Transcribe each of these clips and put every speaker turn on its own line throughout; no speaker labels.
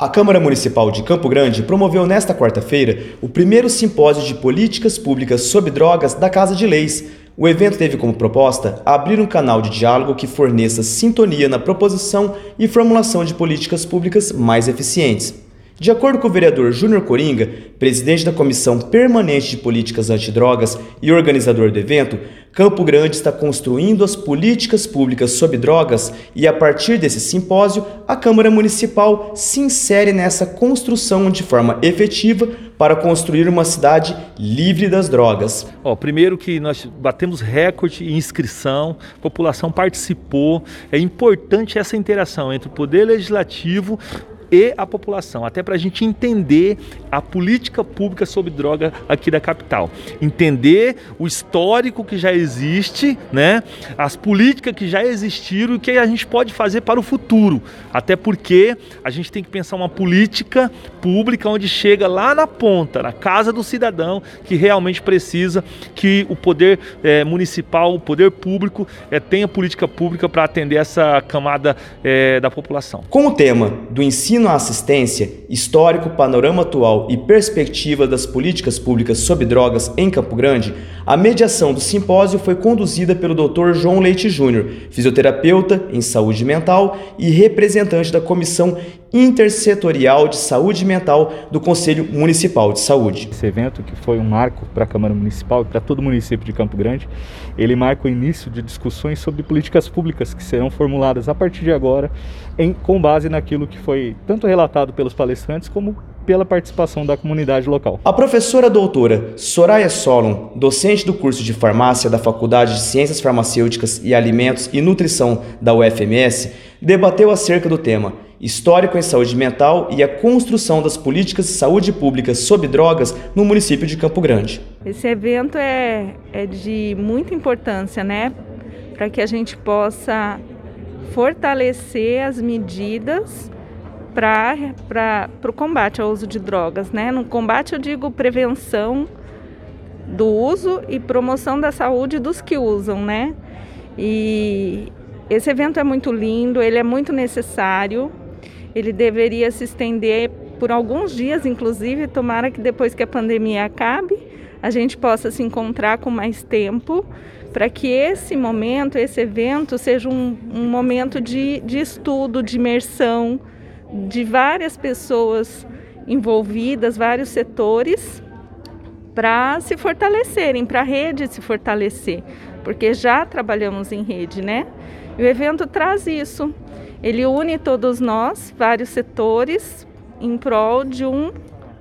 A Câmara Municipal de Campo Grande promoveu nesta quarta-feira o primeiro simpósio de políticas públicas sobre drogas da Casa de Leis. O evento teve como proposta abrir um canal de diálogo que forneça sintonia na proposição e formulação de políticas públicas mais eficientes. De acordo com o vereador Júnior Coringa, presidente da Comissão Permanente de Políticas Antidrogas e organizador do evento, Campo Grande está construindo as políticas públicas sobre drogas e, a partir desse simpósio, a Câmara Municipal se insere nessa construção de forma efetiva para construir uma cidade livre das drogas.
Ó, primeiro que nós batemos recorde em inscrição, a população participou. É importante essa interação entre o Poder Legislativo, e a população, até para a gente entender a política pública sobre droga aqui da capital, entender o histórico que já existe, né, as políticas que já existiram e o que a gente pode fazer para o futuro, até porque a gente tem que pensar uma política pública onde chega lá na ponta, na casa do cidadão que realmente precisa que o poder é, municipal, o poder público é, tenha política pública para atender essa camada é, da população.
Com o tema do ensino ensino à assistência, histórico, panorama atual e perspectiva das políticas públicas sobre drogas em Campo Grande, a mediação do simpósio foi conduzida pelo Dr. João Leite Júnior, fisioterapeuta em saúde mental e representante da Comissão Intersetorial de Saúde Mental do Conselho Municipal de Saúde.
Esse evento, que foi um marco para a Câmara Municipal e para todo o município de Campo Grande, ele marca o início de discussões sobre políticas públicas que serão formuladas a partir de agora, em, com base naquilo que foi tanto relatado pelos palestrantes como pela participação da comunidade local.
A professora doutora Soraya Solon, docente do curso de farmácia da Faculdade de Ciências Farmacêuticas e Alimentos e Nutrição da UFMS, debateu acerca do tema Histórico em Saúde Mental e a construção das políticas de saúde pública sobre drogas no município de Campo Grande.
Esse evento é, é de muita importância, né? Para que a gente possa fortalecer as medidas para o combate ao uso de drogas. Né? No combate, eu digo prevenção do uso e promoção da saúde dos que usam. Né? E esse evento é muito lindo, ele é muito necessário, ele deveria se estender por alguns dias, inclusive, tomara que depois que a pandemia acabe, a gente possa se encontrar com mais tempo para que esse momento, esse evento, seja um, um momento de, de estudo, de imersão, de várias pessoas envolvidas, vários setores, para se fortalecerem, para a rede se fortalecer, porque já trabalhamos em rede, né? E o evento traz isso. Ele une todos nós, vários setores, em prol de um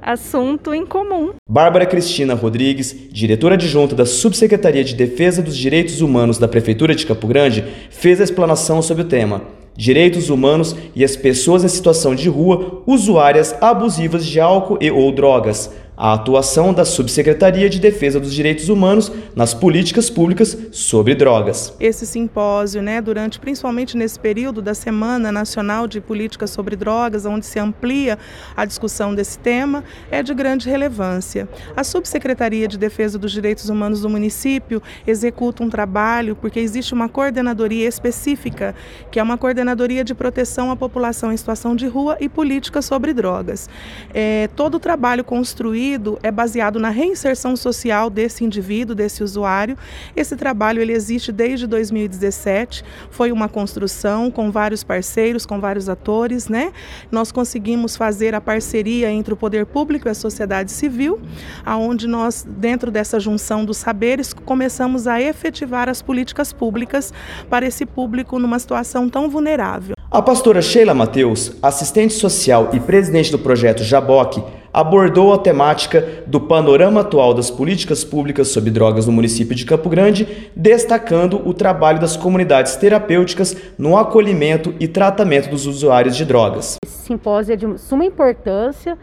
assunto em comum.
Bárbara Cristina Rodrigues, diretora adjunta da Subsecretaria de Defesa dos Direitos Humanos da Prefeitura de Campo Grande, fez a explanação sobre o tema direitos humanos e as pessoas em situação de rua usuárias abusivas de álcool e ou drogas a atuação da Subsecretaria de Defesa dos Direitos Humanos nas políticas públicas sobre drogas.
Esse simpósio, né, durante principalmente nesse período da Semana Nacional de Políticas sobre Drogas, onde se amplia a discussão desse tema, é de grande relevância. A Subsecretaria de Defesa dos Direitos Humanos do município executa um trabalho porque existe uma coordenadoria específica, que é uma coordenadoria de proteção à população em situação de rua e política sobre drogas. É, todo o trabalho construído é baseado na reinserção social desse indivíduo, desse usuário. Esse trabalho ele existe desde 2017, foi uma construção com vários parceiros, com vários atores, né? Nós conseguimos fazer a parceria entre o poder público e a sociedade civil, aonde nós dentro dessa junção dos saberes começamos a efetivar as políticas públicas para esse público numa situação tão vulnerável.
A pastora Sheila Mateus, assistente social e presidente do projeto Jaboque, abordou a temática do panorama atual das políticas públicas sobre drogas no município de Campo Grande, destacando o trabalho das comunidades terapêuticas no acolhimento e tratamento dos usuários de drogas.
Esse simpósio é de suma importância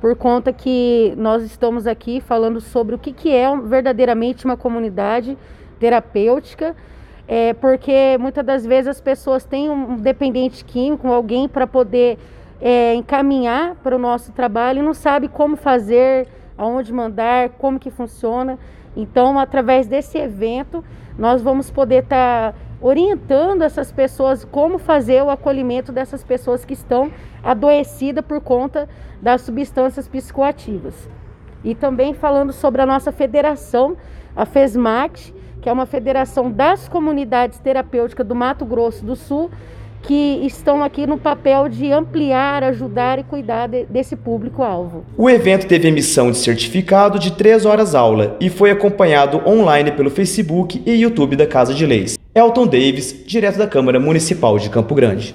por conta que nós estamos aqui falando sobre o que é verdadeiramente uma comunidade terapêutica é, porque muitas das vezes as pessoas têm um dependente químico, alguém para poder é, encaminhar para o nosso trabalho e não sabe como fazer, aonde mandar, como que funciona. Então, através desse evento, nós vamos poder estar tá orientando essas pessoas como fazer o acolhimento dessas pessoas que estão adoecidas por conta das substâncias psicoativas. E também falando sobre a nossa federação, a FESMAT, que é uma federação das comunidades terapêuticas do Mato Grosso do Sul, que estão aqui no papel de ampliar, ajudar e cuidar de, desse público-alvo.
O evento teve emissão de certificado de 3 horas aula e foi acompanhado online pelo Facebook e YouTube da Casa de Leis. Elton Davis, direto da Câmara Municipal de Campo Grande.